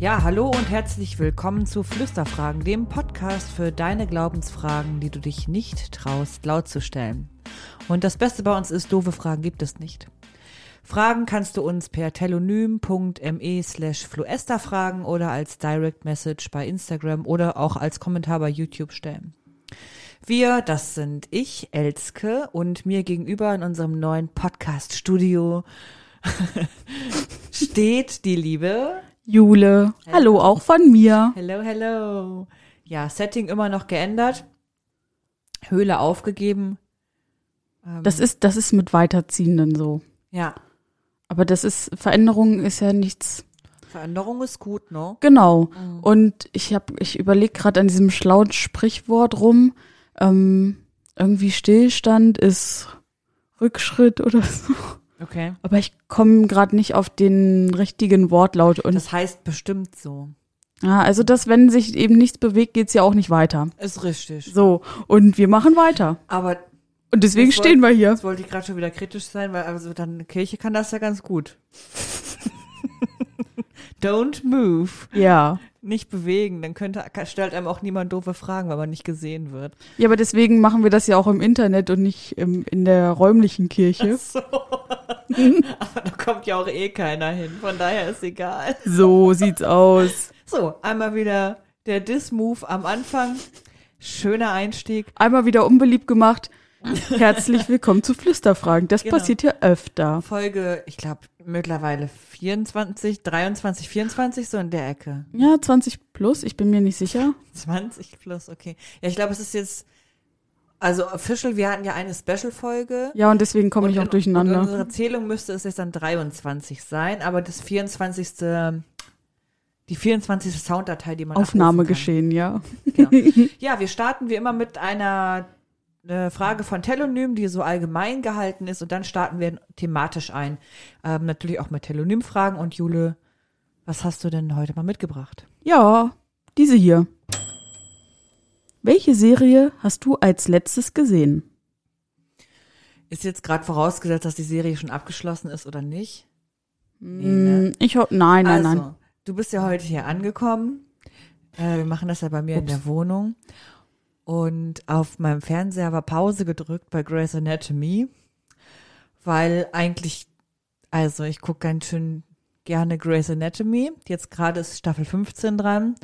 Ja, hallo und herzlich willkommen zu Flüsterfragen, dem Podcast für deine Glaubensfragen, die du dich nicht traust, laut zu stellen. Und das Beste bei uns ist, doofe Fragen gibt es nicht. Fragen kannst du uns per telonym.me slash fluester fragen oder als Direct Message bei Instagram oder auch als Kommentar bei YouTube stellen. Wir, das sind ich, Elske, und mir gegenüber in unserem neuen Podcast-Studio steht die liebe Jule. Hallo. Hallo auch von mir. Hello, hello. Ja, Setting immer noch geändert. Höhle aufgegeben. Ähm, Das ist, das ist mit Weiterziehenden so. ja, Aber das ist, Veränderung ist ja nichts. Veränderung ist gut, ne? Genau. Mhm. Und ich habe, ich überlege gerade an diesem schlauen Sprichwort rum. Ähm, irgendwie Stillstand ist Rückschritt oder so. Okay. Aber ich komme gerade nicht auf den richtigen Wortlaut. Und Das heißt bestimmt so. ja, also das, wenn sich eben nichts bewegt, geht's ja auch nicht weiter. Ist richtig. So. Und wir machen weiter. Aber Und deswegen Das wollt- stehen wir hier. jetzt wollte ich gerade schon wieder kritisch sein, weil also dann eine Kirche kann das ja ganz gut. Don't move. Ja. Nicht bewegen, dann könnte, stellt einem auch niemand doofe Fragen, weil man nicht gesehen wird. Ja, aber deswegen machen wir das ja auch im Internet und nicht im, in der räumlichen Kirche. So. Aber da kommt ja auch eh keiner hin, von daher ist egal. So sieht's aus. So, einmal wieder der Diss-Move am Anfang. Schöner Einstieg. Einmal wieder unbeliebt gemacht. Herzlich willkommen zu Flüsterfragen. Das Genau. passiert ja öfter. Folge, ich glaube, mittlerweile 24, 23, 24, so in der Ecke. Ja, 20 plus, ich bin mir nicht sicher. 20 plus, okay. Ja, ich glaube, es ist jetzt, also official, wir hatten ja eine Special-Folge. Ja, und deswegen komme ich auch in- durcheinander. unsere Zählung müsste es jetzt dann 23 sein, aber das 24. Die 24. Sounddatei, die man Aufnahme geschehen, ja. Genau. Ja, wir starten wie immer mit einer äh, Frage von Telonym, die so allgemein gehalten ist und dann starten wir thematisch ein. Ähm, natürlich auch mit Telonym-Fragen und Jule, was hast du denn heute mal mitgebracht? Ja, diese hier. Welche Serie hast du als letztes gesehen? Ist jetzt gerade vorausgesetzt, dass die Serie schon abgeschlossen ist oder nicht? Nee, ne? Hm, Ich ho nein, nein, also, nein. du bist ja heute hier angekommen. Äh, wir machen das ja bei mir in der Wohnung. Und auf meinem Fernseher war Pause gedrückt bei Grey's Anatomy, weil eigentlich, also ich gucke ganz schön gerne Grey's Anatomy. Jetzt gerade ist Staffel 15 dran.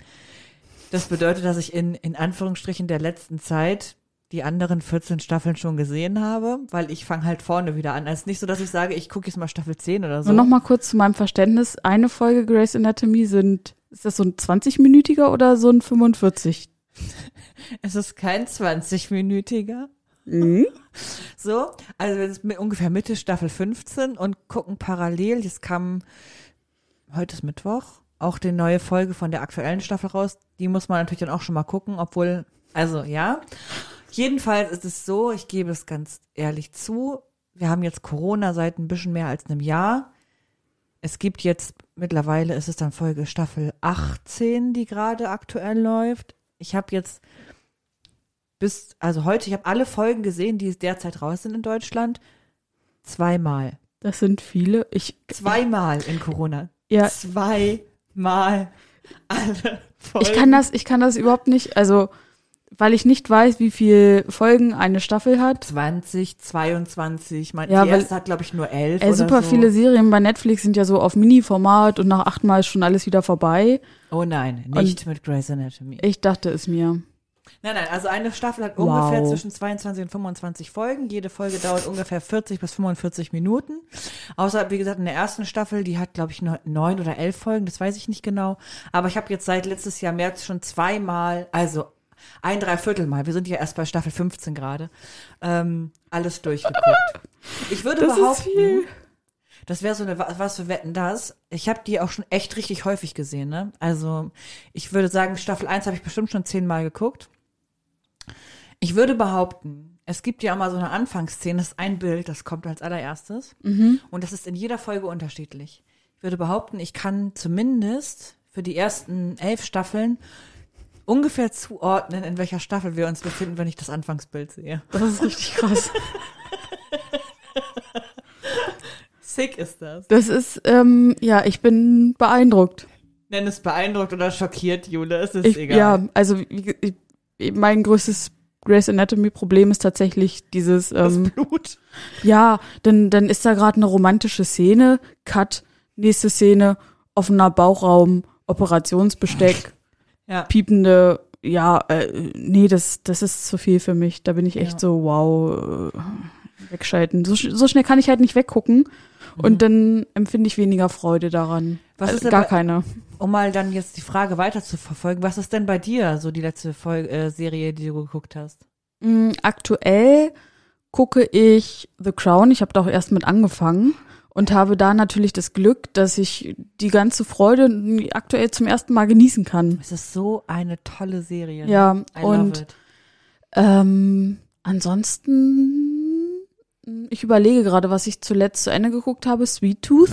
Das bedeutet, dass ich in, in Anführungsstrichen der letzten Zeit die anderen 14 Staffeln schon gesehen habe, weil ich fange halt vorne wieder an. Ist nicht so, dass ich sage, ich gucke jetzt mal Staffel 10 oder so. Nur noch kurz zu meinem Verständnis. Eine Folge Grey's Anatomy sind, ist das so ein 20-minütiger oder so ein 45? Es ist kein 20-minütiger. Mhm. So, also wir sind ungefähr Mitte Staffel 15 und gucken parallel, jetzt kam, heute ist Mittwoch, auch die neue Folge von der aktuellen Staffel raus. Die muss man natürlich dann auch schon mal gucken, obwohl, also ja. Jedenfalls ist es so, ich gebe es ganz ehrlich zu, wir haben jetzt Corona seit ein bisschen mehr als einem Jahr. Es gibt jetzt, mittlerweile ist es dann Folge Staffel 18, die gerade aktuell läuft. Ich habe jetzt bis, also heute, ich habe alle Folgen gesehen, die derzeit raus sind in Deutschland. Zweimal. Das sind viele. Ich, Zweimal in Corona. ja, Zweimal alle Folgen. ich kann das, ich kann das überhaupt nicht, also, weil ich nicht weiß, wie viel Folgen eine Staffel hat. 20, 22, mein, Ja, erste hat, glaube ich, nur elf Ey, super so. viele Serien bei Netflix sind ja so auf Mini-Format und nach achtmal ist schon alles wieder vorbei. Oh nein, nicht mit Grey's Anatomy. Ich dachte es mir. Nein, nein, also eine Staffel hat Wow. ungefähr zwischen 22 und 25 Folgen. Jede Folge dauert ungefähr 40 bis 45 Minuten. Außer, wie gesagt, in der ersten Staffel, die hat, glaube ich, neun oder elf Folgen, das weiß ich nicht genau. Aber ich habe jetzt seit letztes Jahr März schon zweimal, also ein Dreiviertel Mal, wir sind ja erst bei Staffel 15 gerade, ähm, alles durchgeguckt. Ich würde Das behaupten, das wäre so eine, wa- was für Wetten das. Ich habe die auch schon echt richtig häufig gesehen, ne? Also ich würde sagen, Staffel 1 habe ich bestimmt schon zehnmal geguckt. Ich würde behaupten, Es gibt ja immer so eine Anfangsszene, das ist ein Bild, das kommt als allererstes. Mhm. Und das ist in jeder Folge unterschiedlich. Ich würde behaupten, ich kann zumindest für die ersten elf Staffeln ungefähr zuordnen, in welcher Staffel wir uns befinden, wenn ich das Anfangsbild sehe. Das ist richtig krass. Sick ist das. Das ist, ähm, ja, ich bin beeindruckt. Nenn es beeindruckt oder schockiert, Jule, es ist Ich, egal. ja, also ich, mein größtes Grey's Anatomy Problem ist tatsächlich dieses, Das ähm, Blut. ja, dann, dann ist da gerade eine romantische Szene, Cut, nächste Szene, offener Bauchraum, Operationsbesteck, Ja. piepende, ja, äh, nee, das, das ist zu viel für mich. Da bin ich echt Ja. so, wow, äh, wegschalten. So, so schnell kann ich halt nicht weggucken. Und dann empfinde ich weniger Freude daran. Mhm. Was Äh, ist denn gar bei- keine. Um mal dann jetzt die Frage weiter zu verfolgen, was ist denn bei dir so die letzte Folge, äh, Serie, die du geguckt hast? Mm, Aktuell gucke ich The Crown. Ich habe da auch erst mit angefangen und habe da natürlich das Glück, dass ich die ganze Freude aktuell zum ersten Mal genießen kann. Es ist so eine tolle Serie. ne? Ja, I und ähm, ansonsten, ich überlege gerade, was ich zuletzt zu Ende geguckt habe. Sweet Tooth.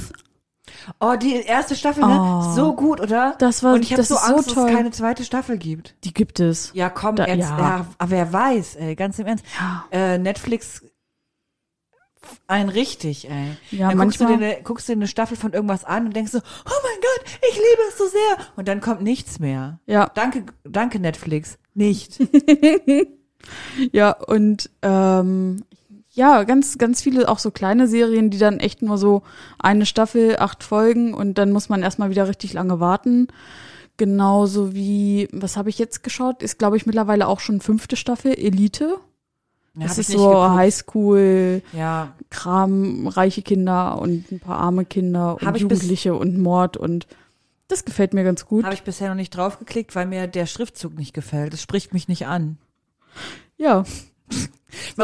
Oh, die erste Staffel, ne? Oh. So gut, oder? Das war, Und ich habe das so Angst, so dass es keine zweite Staffel gibt. die gibt es. Ja, komm, Da- jetzt, ja. ja. aber wer weiß, ey, ganz im Ernst. Ja, Äh, Netflix ein richtig, ey. ja dann guckst du, dir manchmal. eine, guckst du dir eine Staffel von irgendwas an und denkst so, oh mein Gott, ich liebe es so sehr. Und dann kommt nichts mehr. Ja, Danke, danke Netflix. Nicht. Ja, und ähm, ja, ganz, ganz viele auch so kleine Serien, die dann echt nur so eine Staffel, acht Folgen und dann muss man erstmal wieder richtig lange warten. Genauso wie, was habe ich jetzt geschaut? Ist, glaube ich, mittlerweile auch schon fünfte Staffel, Elite. Ja, das ist so geguckt. Highschool, Ja, Kram, reiche Kinder und ein paar arme Kinder und Jugendliche und Mord und das gefällt mir ganz gut. habe ich bisher noch nicht draufgeklickt, weil mir der Schriftzug nicht gefällt. Das spricht mich nicht an. Ja,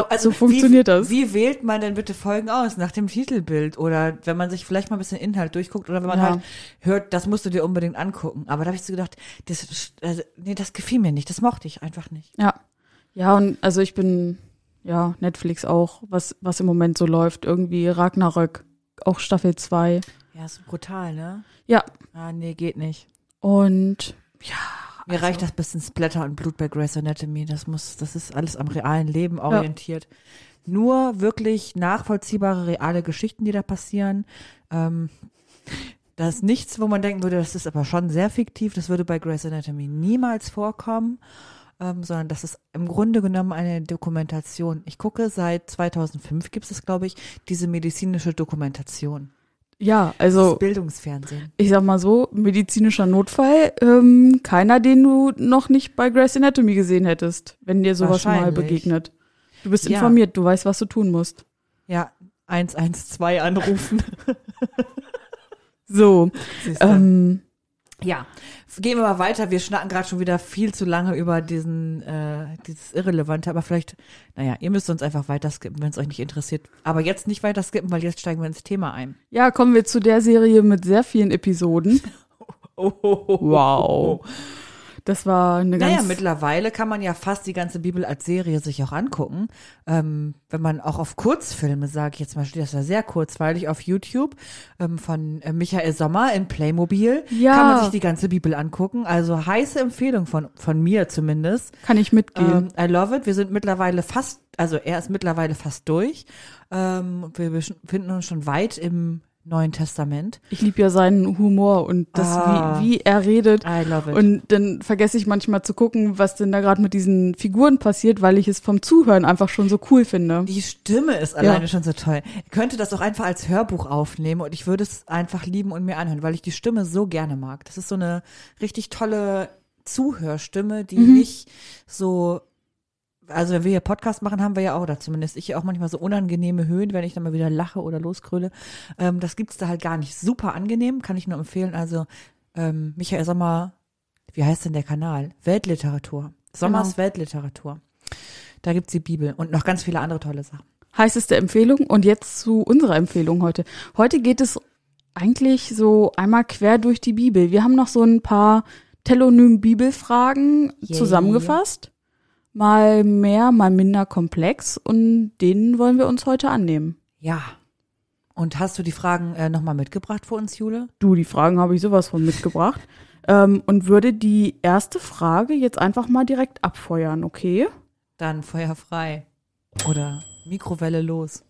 Also, so funktioniert wie, das. Wie wählt man denn bitte Folgen aus? Nach dem Titelbild oder wenn man sich vielleicht mal ein bisschen Inhalt durchguckt oder wenn man Ja. halt hört, das musst du dir unbedingt angucken. Aber da habe ich so gedacht, das, also, nee, das gefiel mir nicht. Das mochte ich einfach nicht. Ja. Ja, und also ich bin, ja, Netflix auch, was, was im Moment so läuft. Irgendwie Ragnarök, auch Staffel 2. Ja, ist brutal, ne? Ja. Ah, nee, geht nicht. Und ja, Mir Also- reicht das bisschen Splatter und Blut bei Grey's Anatomy. Das muss, das ist alles am realen Leben orientiert. Nur wirklich nachvollziehbare, reale Geschichten, die da passieren. Ähm, das ist nichts, wo man denken würde, das ist aber schon sehr fiktiv. Das würde bei Grey's Anatomy niemals vorkommen. Ähm, sondern das ist im Grunde genommen eine Dokumentation. Ich gucke seit 2005 gibt es, glaube ich, diese medizinische Dokumentation. ja, Das also ist Bildungsfernsehen. ich sag mal so, medizinischer Notfall, ähm, keiner, den du noch nicht bei Grey's Anatomy gesehen hättest, wenn dir sowas mal begegnet. Du bist Ja. informiert, du weißt, was du tun musst. Ja, 112 anrufen. So, ähm, Ja, gehen wir mal weiter. Wir schnacken gerade schon wieder viel zu lange über diesen, äh, dieses Irrelevante, aber vielleicht, naja, ihr müsst uns einfach weiter skippen, wenn es euch nicht interessiert. Aber jetzt nicht weiter skippen, weil jetzt steigen wir ins Thema ein. ja, kommen wir zu der Serie mit sehr vielen Episoden. Oh, Wow. Das war eine ganz Naja, mittlerweile kann man ja fast die ganze Bibel als Serie sich auch angucken. Ähm, wenn man auch auf Kurzfilme, sage ich jetzt mal, das ja sehr kurzweilig auf YouTube ähm, von äh, Michael Sommer in Playmobil. Ja. Kann man sich die ganze Bibel angucken. Also heiße Empfehlung von, von mir zumindest. kann ich mitgehen. Ähm, I love it. Wir sind mittlerweile fast, also er ist mittlerweile fast durch. Ähm, wir befinden uns schon weit im Neuen Testament. Ich liebe ja seinen Humor und das, Ah. wie, wie er redet. I love it. Und dann vergesse ich manchmal zu gucken, was denn da gerade mit diesen Figuren passiert, weil ich es vom Zuhören einfach schon so cool finde. die Stimme ist alleine schon so toll. Ich könnte das auch einfach als Hörbuch aufnehmen und ich würde es einfach lieben und mir anhören, weil ich die Stimme so gerne mag. Das ist so eine richtig tolle Zuhörstimme, die nicht so also wenn wir hier Podcast machen, haben wir ja auch, oder zumindest ich auch manchmal so unangenehme Höhen, wenn ich dann mal wieder lache oder loskröle. Ähm, das gibt's da halt gar nicht. Super angenehm, kann ich nur empfehlen. Also ähm, Michael Sommer, wie heißt denn der Kanal? Weltliteratur. Sommers Genau. Weltliteratur. Da gibt's die Bibel und noch ganz viele andere tolle Sachen. Heißeste Empfehlung und jetzt zu unserer Empfehlung heute. Heute geht es eigentlich so einmal quer durch die Bibel. Wir haben noch so ein paar Telonym-Bibelfragen Yay. zusammengefasst mal mehr, mal minder komplex und denen wollen wir uns heute annehmen. Ja. Und hast du die Fragen äh, nochmal mitgebracht für uns, Jule? Du, die Fragen habe ich sowas von mitgebracht. ähm, und würde die erste Frage jetzt einfach mal direkt abfeuern, okay? Dann Feuer frei. Oder Mikrowelle los.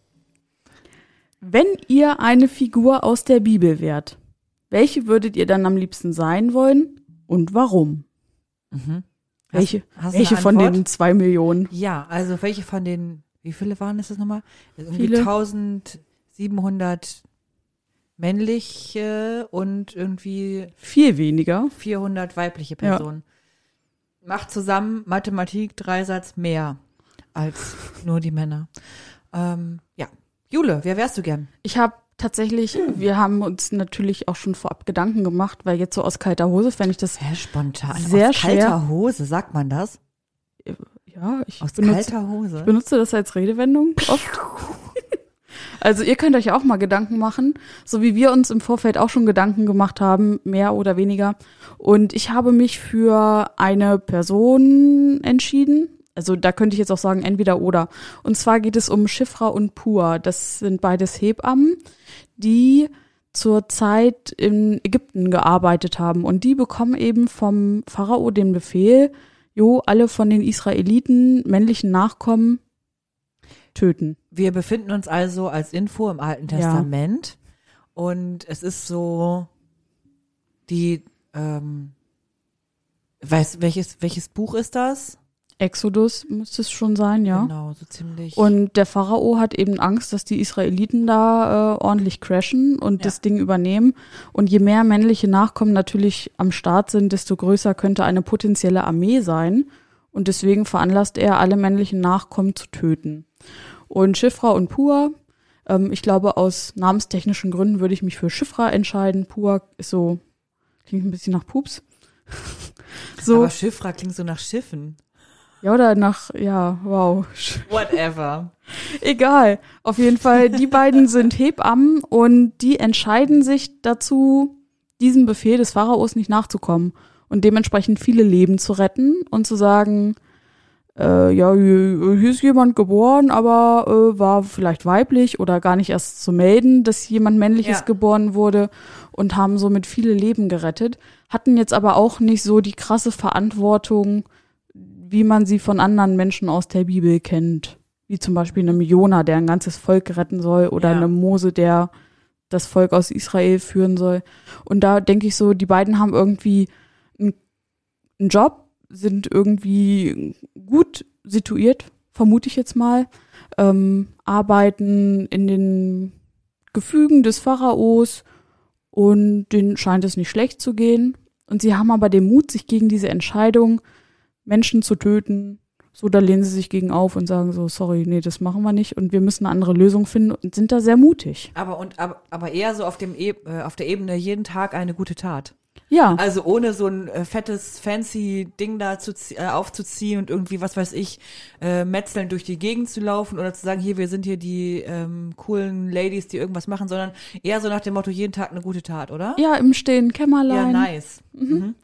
Wenn ihr eine Figur aus der Bibel wärt, welche würdet ihr dann am liebsten sein wollen und warum? Mhm. Welche, hast welche von den zwei Millionen? Ja, also welche von den, wie viele waren es das nochmal? Irgendwie Viele. 1700 männliche und irgendwie Viel weniger. 400 weibliche Ja. Personen. Macht zusammen Mathematik Dreisatz mehr als nur die Männer. Ähm, ja. Jule, wer wärst du gern? Ich habe tatsächlich, wir haben uns natürlich auch schon vorab Gedanken gemacht, weil jetzt so aus kalter Hose fände ich das, Sehr spontan. Sehr Aus kalter schwer. Hose, sagt man das? ja, ich Aus benutze, kalter Hose. ich benutze das als Redewendung oft. Also ihr könnt euch auch mal Gedanken machen, so wie wir uns im Vorfeld auch schon Gedanken gemacht haben, mehr oder weniger. Und ich habe mich für eine Person entschieden. Also da könnte ich jetzt auch sagen, entweder oder. Und zwar geht es um Schifra und Pur. Das sind beides Hebammen, die zur Zeit in Ägypten gearbeitet haben. Und die bekommen eben vom Pharao den Befehl, jo, alle von den Israeliten, männlichen Nachkommen, töten. Wir befinden uns also als Info im Alten Ja. Testament und es ist so die ähm, weiß welches welches Buch ist das? Exodus müsste es schon sein, ja. Genau, so ziemlich. Und der Pharao hat eben Angst, dass die Israeliten da äh, ordentlich crashen und Ja. das Ding übernehmen. Und je mehr männliche Nachkommen natürlich am Start sind, desto größer könnte eine potenzielle Armee sein. Und deswegen veranlasst er, alle männlichen Nachkommen zu töten. Und Schifra und Pua, ähm, ich glaube, aus namenstechnischen Gründen würde ich mich für Schifra entscheiden. Pua ist so, klingt ein bisschen nach Pups. so, Aber Schiffra klingt so nach Schiffen. Ja, oder nach, ja, wow. Whatever. Egal. Auf jeden Fall, die beiden sind Hebammen und die entscheiden sich dazu, diesem Befehl des Pharaos nicht nachzukommen und dementsprechend viele Leben zu retten und zu sagen, äh, ja, hier hier ist jemand geboren, aber äh, war vielleicht weiblich oder gar nicht erst zu melden, dass jemand männliches Ja. geboren wurde und haben somit viele Leben gerettet, hatten jetzt aber auch nicht so die krasse Verantwortung, wie man sie von anderen Menschen aus der Bibel kennt. Wie zum Beispiel einem Jona, der ein ganzes Volk retten soll, oder Ja. einem Mose, der das Volk aus Israel führen soll. Und da denke ich so, die beiden haben irgendwie einen, einen Job, sind irgendwie gut situiert, vermute ich jetzt mal, ähm, arbeiten in den Gefügen des Pharaos und denen scheint es nicht schlecht zu gehen. Und sie haben aber den Mut, sich gegen diese Entscheidung, Menschen zu töten, so, da lehnen sie sich gegen auf und sagen so, sorry, nee, das machen wir nicht und wir müssen eine andere Lösung finden und sind da sehr mutig. Aber und aber, aber eher so auf dem e auf der Ebene jeden Tag eine gute Tat. Ja, Also ohne so ein äh, fettes fancy Ding da zu äh, aufzuziehen und irgendwie was weiß ich äh, metzeln durch die Gegend zu laufen oder zu sagen, hier wir sind hier die ähm, coolen Ladies, die irgendwas machen, sondern eher so nach dem Motto jeden Tag eine gute Tat, oder? ja, im stillen Ja, Kämmerlein. nice. Mhm.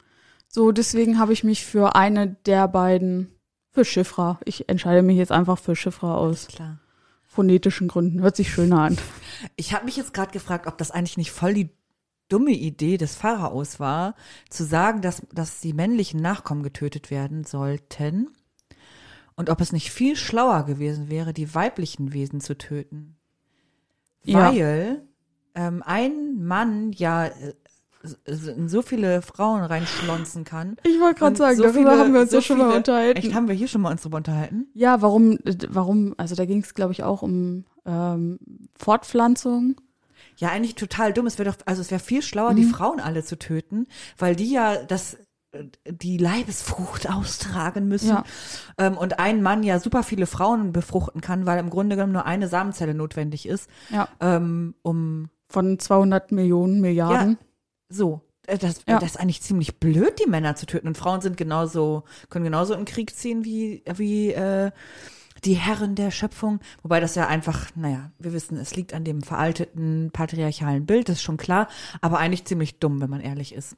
So, deswegen habe ich mich für eine der beiden, für Schiffra. Ich entscheide mich jetzt einfach für Schiffra aus Klar. phonetischen Gründen. Hört sich schöner an. Ich habe mich jetzt gerade gefragt, ob das eigentlich nicht voll die dumme Idee des Pharaos war, zu sagen, dass, dass die männlichen Nachkommen getötet werden sollten und ob es nicht viel schlauer gewesen wäre, die weiblichen Wesen zu töten. Ja. Weil ähm, ein Mann ja äh, so viele Frauen reinschlonzen kann. Ich wollte gerade sagen, so darüber viele- haben wir uns so ja schon mal viele- unterhalten. Echt, haben wir hier schon mal uns drüber unterhalten? Ja, warum, warum, also da ging es, glaube ich, auch um ähm, Fortpflanzung. Ja, eigentlich total dumm. Es wäre doch, also es wäre viel schlauer, Mhm. die Frauen alle zu töten, weil die ja das die Leibesfrucht austragen müssen Ja. ähm, und ein Mann ja super viele Frauen befruchten kann, weil im Grunde genommen nur eine Samenzelle notwendig ist, Ja. ähm, um Von 200 Millionen Milliarden. So äh, das, Ja. das ist eigentlich ziemlich blöd, die Männer zu töten und Frauen sind genauso können genauso im Krieg ziehen wie wie äh, die Herren der Schöpfung, wobei das ja einfach, naja, wir wissen, es liegt an dem veralteten patriarchalen Bild, das ist schon klar, aber eigentlich ziemlich dumm, wenn man ehrlich ist.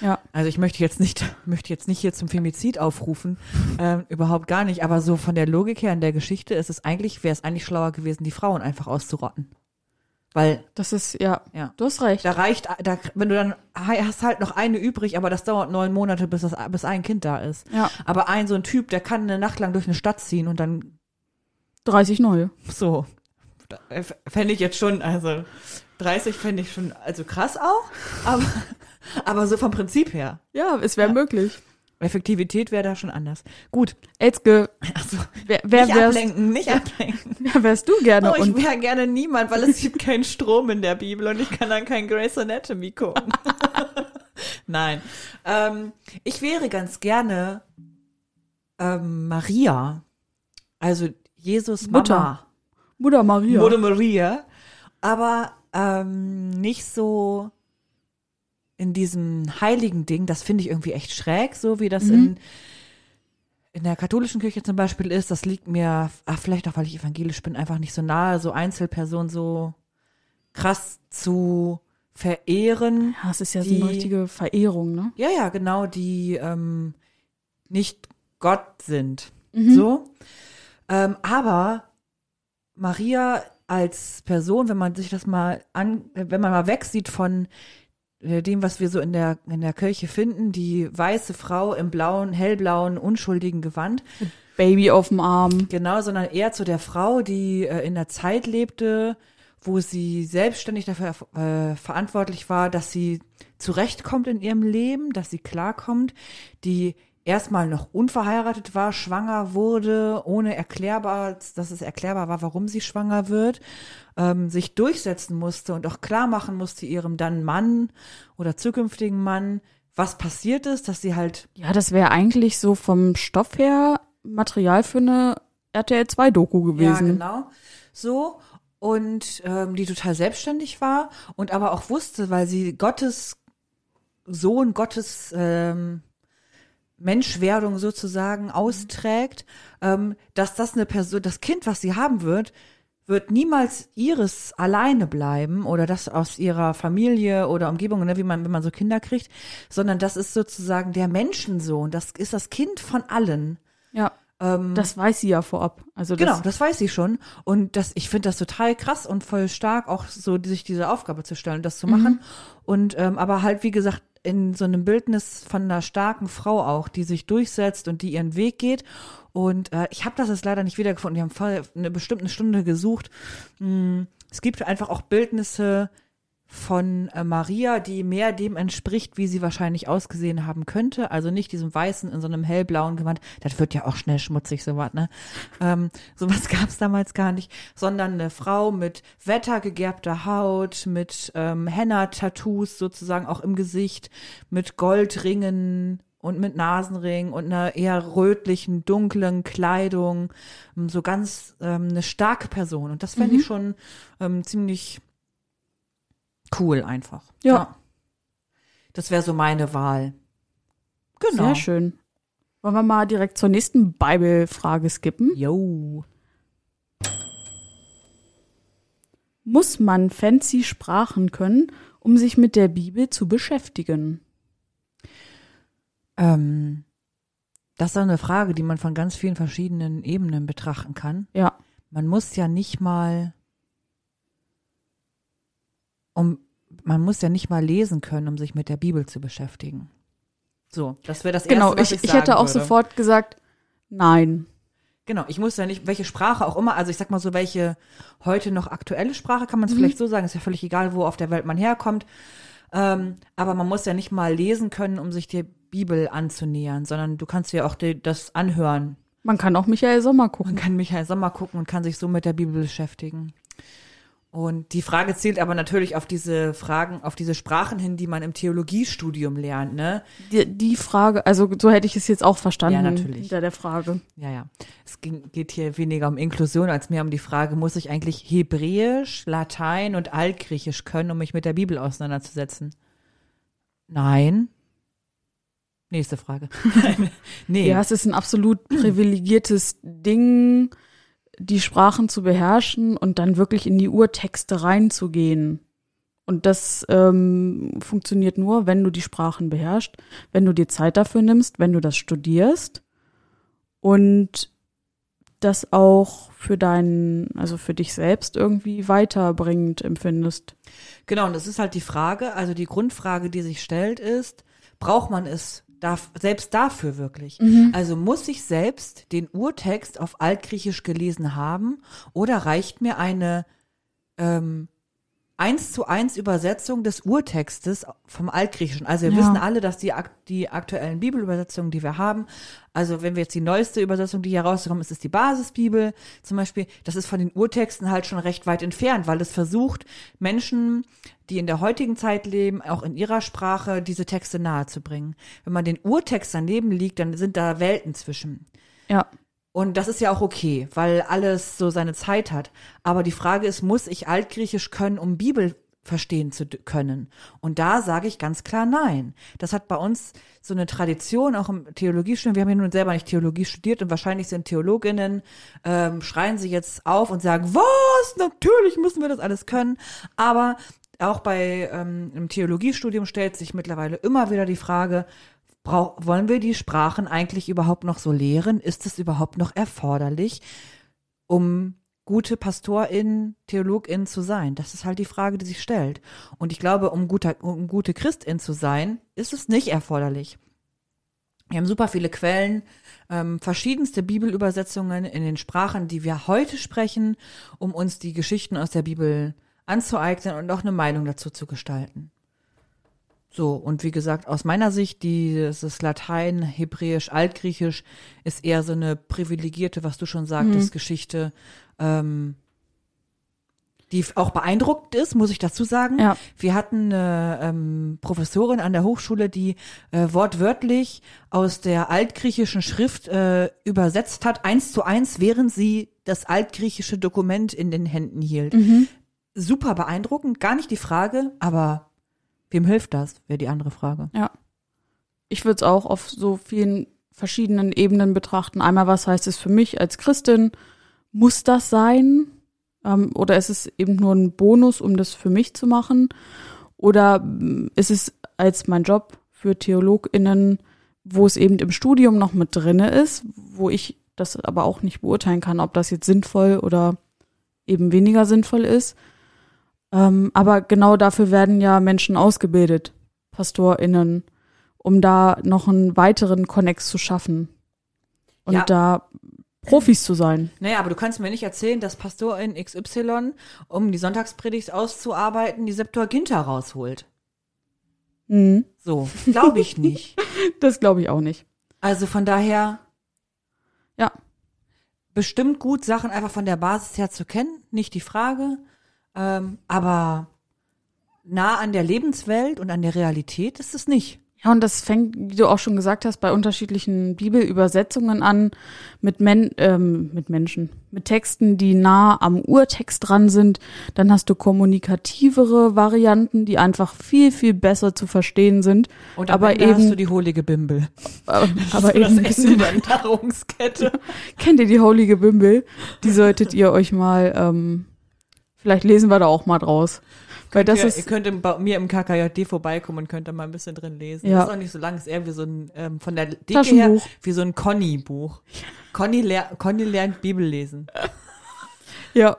Ja. Also ich möchte jetzt nicht, möchte jetzt nicht hier zum Femizid aufrufen, ähm, überhaupt gar nicht. Aber so von der Logik her in der Geschichte ist es eigentlich, wäre es eigentlich schlauer gewesen, die Frauen einfach auszurotten. Weil Das ist, ja, Ja. du hast recht. da reicht, da, wenn du dann hast halt noch eine übrig, aber das dauert neun Monate, bis das, bis ein Kind da ist. Ja. Aber ein so ein Typ, der kann eine Nacht lang durch eine Stadt ziehen und dann 30 neue. so. Fände ich jetzt schon, also 30 fände ich schon, also krass auch, aber, aber so vom Prinzip her. Ja, es wäre möglich. Effektivität wäre da schon anders. Gut. Elske, Also, wer, wer, nicht wärst, ablenken, nicht ablenken. wer wärst du gerne? Oh, ich wäre gerne niemand, weil es gibt keinen Strom in der Bibel und ich kann dann kein Grey's Anatomy gucken. Nein. Ähm, ich wäre ganz gerne ähm, Maria. Also Jesus Mutter. Mama. Mutter Maria. Mutter Maria. Aber ähm, nicht so in diesem heiligen Ding. Das finde ich irgendwie echt schräg, so wie das in in der katholischen Kirche zum Beispiel ist, das liegt mir, ach, vielleicht auch, weil ich evangelisch bin, einfach nicht so nahe, so Einzelpersonen so krass zu verehren. ja, es ist ja so Die- eine richtige Verehrung, ne? Ja, ja, genau, die ähm, nicht Gott sind. Mhm. So. Ähm, aber Maria als Person, wenn man sich das mal an, wenn man mal wegsieht von dem, was wir so in der, in der Kirche finden, die weiße Frau im blauen, hellblauen, unschuldigen Gewand, Baby auf dem Arm. Genau, sondern eher zu der Frau, die äh, in der Zeit lebte, wo sie selbstständig dafür äh, verantwortlich war, dass sie zurechtkommt in ihrem Leben, dass sie klarkommt, die erstmal noch unverheiratet war, schwanger wurde, ohne erklärbar, dass es erklärbar war, warum sie schwanger wird, ähm, sich durchsetzen musste und auch klar machen musste ihrem dann Mann oder zukünftigen Mann, was passiert ist, dass sie halt Ja, das wäre eigentlich so vom Stoff her Material für eine RTL 2 Doku gewesen. Ja, genau. So. Und ähm, die total selbstständig war und aber auch wusste, weil sie Gottes Sohn, Gottes ähm, Menschwerdung sozusagen austrägt, ähm, dass das eine Person, das Kind, was sie haben wird, wird niemals ihres alleine bleiben oder das aus ihrer Familie oder Umgebung, ne, wie man, wenn man so Kinder kriegt, sondern das ist sozusagen der Menschensohn, das ist das Kind von allen. Ja. Ähm, Das weiß sie ja vorab. Also das, Genau, das weiß ich schon. Und das, ich finde das total krass und voll stark, auch so sich diese Aufgabe zu stellen, das zu machen. Und ähm, aber halt, wie gesagt, in so einem Bildnis von einer starken Frau auch, die sich durchsetzt und die ihren Weg geht. Und äh, ich habe das jetzt leider nicht wiedergefunden. Wir haben voll eine bestimmte Stunde gesucht. Hm, es gibt einfach auch Bildnisse von äh, Maria, die mehr dem entspricht, wie sie wahrscheinlich ausgesehen haben könnte. Also nicht diesem weißen in so einem hellblauen Gewand. Das wird ja auch schnell schmutzig, sowas, ne? Ähm, sowas gab es damals gar nicht. Sondern eine Frau mit wettergegerbter Haut, mit ähm, Henna-Tattoos sozusagen auch im Gesicht, mit Goldringen und mit Nasenring und einer eher rötlichen, dunklen Kleidung. Ähm, So ganz ähm, eine starke Person. Und das fände ich schon ähm, ziemlich cool einfach. Ja. Das wäre so meine Wahl. Genau. Sehr schön. Wollen wir mal direkt zur nächsten Bible-Frage skippen? Jo. Muss man fancy Sprachen können, um sich mit der Bibel zu beschäftigen? Ähm, das ist eine Frage, die man von ganz vielen verschiedenen Ebenen betrachten kann. Ja. Man muss ja nicht mal um man muss ja nicht mal lesen können, um sich mit der Bibel zu beschäftigen. So, das wäre das Genau, erste, was ich, ich, ich, hätte auch würde. sofort gesagt, nein. Genau, ich muss ja nicht, welche Sprache auch immer, also ich sag mal so, welche heute noch aktuelle Sprache, kann man Mhm. es vielleicht so sagen, ist ja völlig egal, wo auf der Welt man herkommt. Ähm, aber man muss ja nicht mal lesen können, um sich der Bibel anzunähern, sondern du kannst ja auch die, das anhören. Man kann auch Michael Sommer Man gucken. kann Michael Sommer gucken und kann sich so mit der Bibel beschäftigen. Und die Frage zielt aber natürlich auf diese Fragen, auf diese Sprachen hin, die man im Theologiestudium lernt, ne? Die, die Frage, also so hätte ich es jetzt auch verstanden Ja, natürlich. hinter der Frage. Ja, ja. Es ging, geht hier weniger um Inklusion als mehr um die Frage, muss ich eigentlich Hebräisch, Latein und Altgriechisch können, um mich mit der Bibel auseinanderzusetzen? Nein. Nächste Frage. nee. Ja, es ist ein absolut privilegiertes Ding, die Sprachen zu beherrschen und dann wirklich in die Urtexte reinzugehen Und das ähm, funktioniert nur, wenn du die Sprachen beherrschst, wenn du dir Zeit dafür nimmst, wenn du das studierst und das auch für deinen, also für dich selbst irgendwie weiterbringend empfindest. Genau, und das ist halt die Frage, also die Grundfrage, die sich stellt, ist, braucht man es darf, selbst dafür wirklich? Also muss ich selbst den Urtext auf Altgriechisch gelesen haben oder reicht mir eine ähm, eins zu eins Übersetzung des Urtextes vom Altgriechischen. Also wir Ja. wissen alle, dass die, die aktuellen Bibelübersetzungen, die wir haben, also wenn wir jetzt die neueste Übersetzung, die hier rausgekommen ist, ist die Basisbibel zum Beispiel, das ist von den Urtexten halt schon recht weit entfernt, weil es versucht, Menschen, die in der heutigen Zeit leben, auch in ihrer Sprache diese Texte nahezubringen. Wenn man den Urtext daneben liegt, dann sind da Welten zwischen. Ja. Und das ist ja auch okay, weil alles so seine Zeit hat. Aber die Frage ist, muss ich Altgriechisch können, um Bibel verstehen zu können? Und da sage ich ganz klar nein. Das hat bei uns so eine Tradition, auch im Theologiestudium. Wir haben ja nun selber nicht Theologie studiert und wahrscheinlich sind Theologinnen, ähm, schreien sie jetzt auf und sagen, was? Natürlich müssen wir das alles können. Aber auch bei ähm, im Theologiestudium stellt sich mittlerweile immer wieder die Frage, brauch, wollen wir die Sprachen eigentlich überhaupt noch so lehren? Ist es überhaupt noch erforderlich, um gute PastorInnen, TheologInnen zu sein? Das ist halt die Frage, die sich stellt. Und ich glaube, um, guter, um gute Christin zu sein, ist es nicht erforderlich. Wir haben super viele Quellen, ähm, verschiedenste Bibelübersetzungen in den Sprachen, die wir heute sprechen, um uns die Geschichten aus der Bibel anzueignen und auch eine Meinung dazu zu gestalten. So, und wie gesagt, aus meiner Sicht, dieses Latein, Hebräisch, Altgriechisch ist eher so eine privilegierte, was du schon sagtest, Geschichte, ähm, die auch beeindruckend ist, muss ich dazu sagen. Ja. Wir hatten eine ähm, Professorin an der Hochschule, die äh, wortwörtlich aus der altgriechischen Schrift äh, übersetzt hat, eins zu eins, während sie das altgriechische Dokument in den Händen hielt. Super beeindruckend, gar nicht die Frage, aber wem hilft das, wäre die andere Frage. Ja. Ich würde es auch auf so vielen verschiedenen Ebenen betrachten. Einmal, was heißt es für mich als Christin? Muss das sein? Ähm, oder ist es eben nur ein Bonus, um das für mich zu machen? Oder mm, ist es als mein Job für TheologInnen, wo es eben im Studium noch mit drinne ist, wo ich das aber auch nicht beurteilen kann, ob das jetzt sinnvoll oder eben weniger sinnvoll ist. Ähm, aber genau dafür werden ja Menschen ausgebildet, PastorInnen, um da noch einen weiteren Konnex zu schaffen und Ja. da Profis zu sein. Naja, aber du kannst mir nicht erzählen, dass Pastorin XY, um die Sonntagspredigt auszuarbeiten, die Septuaginta rausholt. Mhm. So, glaube ich nicht. Das glaube ich auch nicht. Also von daher Ja, bestimmt gut, Sachen einfach von der Basis her zu kennen, nicht die Frage. Ähm, aber nah an der Lebenswelt und an der Realität ist es nicht. Ja, und das fängt, wie du auch schon gesagt hast, bei unterschiedlichen Bibelübersetzungen an, mit, Men ähm, mit Menschen, mit Texten, die nah am Urtext dran sind. Dann hast du kommunikativere Varianten, die einfach viel, viel besser zu verstehen sind. Und aber eben, hast du die holige Bimbel. äh, aber eben das Ende der Nahrungskette. kennt ihr die Holige Bimbel? Die solltet ihr euch mal, ähm, vielleicht lesen wir da auch mal draus. Weil das ihr, ist, ihr könnt im, bei mir im KKJD vorbeikommen und könnt da mal ein bisschen drin lesen. Ja. Das ist auch nicht so lang, ist eher wie so ein, ähm, von der Dicke her, wie so ein Conny-Buch. Conny, ler Conny lernt Bibel lesen. Ja,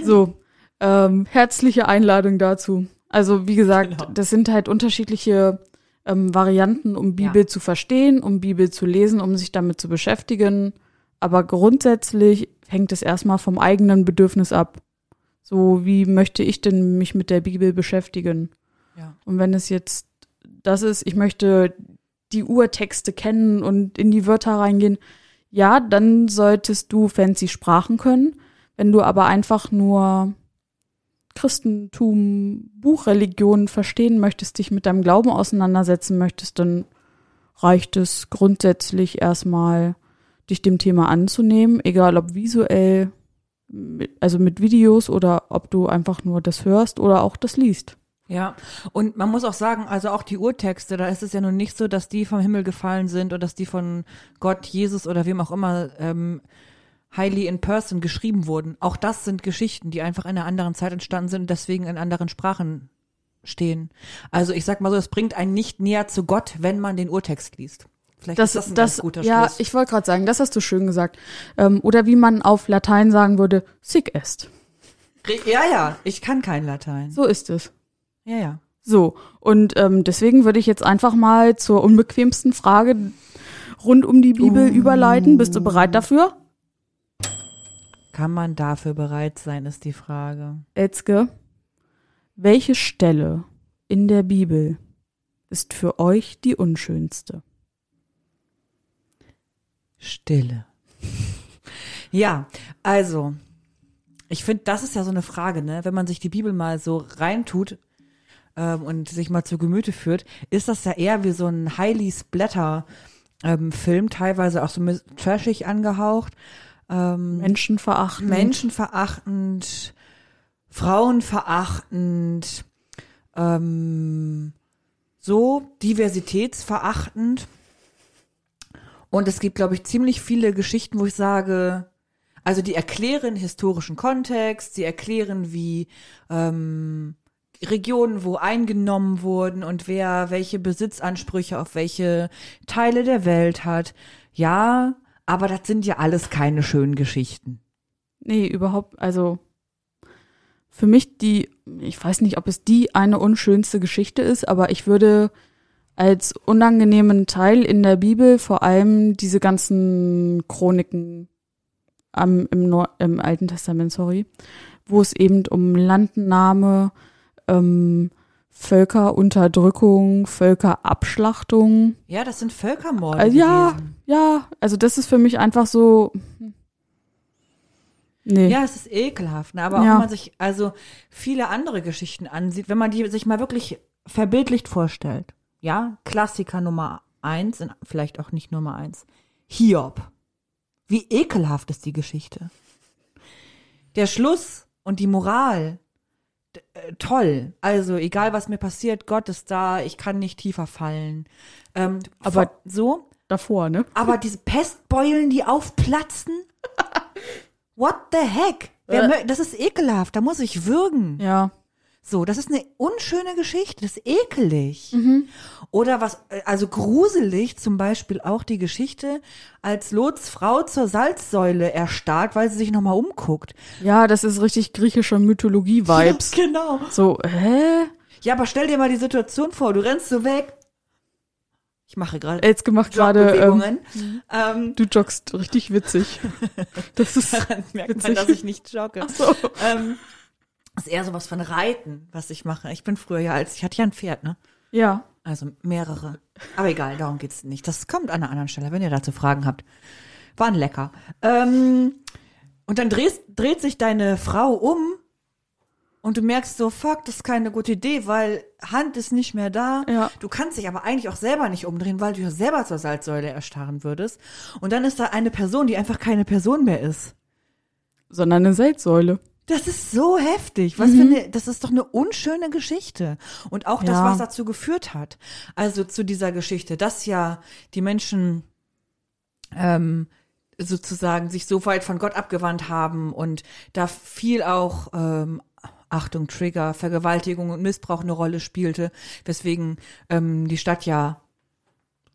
so. Ähm, herzliche Einladung dazu. Also wie gesagt, Genau. das sind halt unterschiedliche ähm, Varianten, um Bibel Ja. zu verstehen, um Bibel zu lesen, um sich damit zu beschäftigen. Aber grundsätzlich hängt es erstmal vom eigenen Bedürfnis ab. So, wie möchte ich denn mich mit der Bibel beschäftigen? Ja. Und wenn es jetzt das ist, ich möchte die Urtexte kennen und in die Wörter reingehen, ja, dann solltest du fancy Sprachen können. Wenn du aber einfach nur Christentum, Buchreligion verstehen möchtest, dich mit deinem Glauben auseinandersetzen möchtest, dann reicht es grundsätzlich erstmal, dich dem Thema anzunehmen, egal ob visuell, also mit Videos oder ob du einfach nur das hörst oder auch das liest. Ja, und man muss auch sagen, also auch die Urtexte, da ist es ja nun nicht so, dass die vom Himmel gefallen sind oder dass die von Gott, Jesus oder wem auch immer ähm, highly in person geschrieben wurden. Auch das sind Geschichten, die einfach in einer anderen Zeit entstanden sind und deswegen in anderen Sprachen stehen. Also ich sag mal so, es bringt einen nicht näher zu Gott, wenn man den Urtext liest. Vielleicht Das, ist das ein das, guter ja, Schluss. ich wollte gerade sagen, das hast du schön gesagt. Ähm, oder wie man auf Latein sagen würde, sic est. ja, ja, ich kann kein Latein. So ist es. Ja, ja. So, und ähm, deswegen würde ich jetzt einfach mal zur unbequemsten Frage rund um die Bibel überleiten. Bist du bereit dafür? Kann man dafür bereit sein, ist die Frage. Elzke, welche Stelle in der Bibel ist für euch die unschönste? Stille. ja, also, ich finde, das ist ja so eine Frage, ne? Wenn man sich die Bibel mal so reintut ähm, und sich mal zu Gemüte führt, ist das ja eher wie so ein highly splatter ähm, Film, teilweise auch so trashig angehaucht, ähm, Menschenverachtend. menschenverachtend, frauenverachtend, ähm, so diversitätsverachtend. Und es gibt, glaube ich, ziemlich viele Geschichten, wo ich sage, also die erklären historischen Kontext, sie erklären, wie ähm, Regionen wo eingenommen wurden und wer welche Besitzansprüche auf welche Teile der Welt hat. Ja, aber das sind ja alles keine schönen Geschichten. Nee, überhaupt, also für mich die, ich weiß nicht, ob es die eine unschönste Geschichte ist, aber ich würde als unangenehmen Teil in der Bibel vor allem diese ganzen Chroniken am, im, Neu im Alten Testament, sorry, wo es eben um Landnahme, ähm, Völkerunterdrückung, Völkerabschlachtung, Ja, das sind Völkermorde. äh, ja, gewesen. ja, also das ist für mich einfach so, hm. nee. Ja, es ist ekelhaft, ne? aber auch Ja. wenn man sich also viele andere Geschichten ansieht, wenn man die sich mal wirklich verbildlicht vorstellt. Ja, Klassiker Nummer eins, in- vielleicht auch nicht Nummer eins. Hiob. Wie ekelhaft ist die Geschichte. Der Schluss und die Moral, äh, toll. Also egal was mir passiert, Gott ist da, ich kann nicht tiefer fallen. Ähm, Aber- so, davor, ne? aber diese Pestbeulen, die aufplatzen? What the heck? Wer Äh. Das ist ekelhaft, da muss ich würgen. Ja. So, das ist eine unschöne Geschichte, das ist ekelig. Mhm. Oder was, äh, also gruselig, zum Beispiel auch die Geschichte, als Lots Frau zur Salzsäule erstarrt, weil sie sich nochmal umguckt. Ja, das ist richtig griechische Mythologie-Vibes. Ja, genau. So, hä? Ja, aber stell dir mal die Situation vor, du rennst so weg. Ich mache gerade Jetzt gemacht gerade, ähm, Jogbewegungen. Ähm, du joggst richtig witzig. Das ist, daran merkt man, witzig. dass ich nicht jogge. so. Ähm, ist eher sowas von Reiten, was ich mache. Ich bin früher ja als, ich hatte ja ein Pferd, ne? Ja. Also mehrere. Aber egal, darum geht's nicht. Das kommt an einer anderen Stelle, wenn ihr dazu Fragen habt. Waren lecker. Ähm, und dann drehst, dreht sich deine Frau um und du merkst so, fuck, das ist keine gute Idee, weil Hand ist nicht mehr da. Ja. Du kannst dich aber eigentlich auch selber nicht umdrehen, weil du ja selber zur Salzsäule erstarren würdest. Und dann ist da eine Person, die einfach keine Person mehr ist. Sondern eine Salzsäule. Das ist so heftig. Was für eine, das ist doch eine unschöne Geschichte. Und auch das, Ja. was dazu geführt hat. Also zu dieser Geschichte, dass ja die Menschen ähm, sozusagen sich so weit von Gott abgewandt haben und da viel auch ähm, Achtung, Trigger, Vergewaltigung und Missbrauch eine Rolle spielte, weswegen ähm, die Stadt ja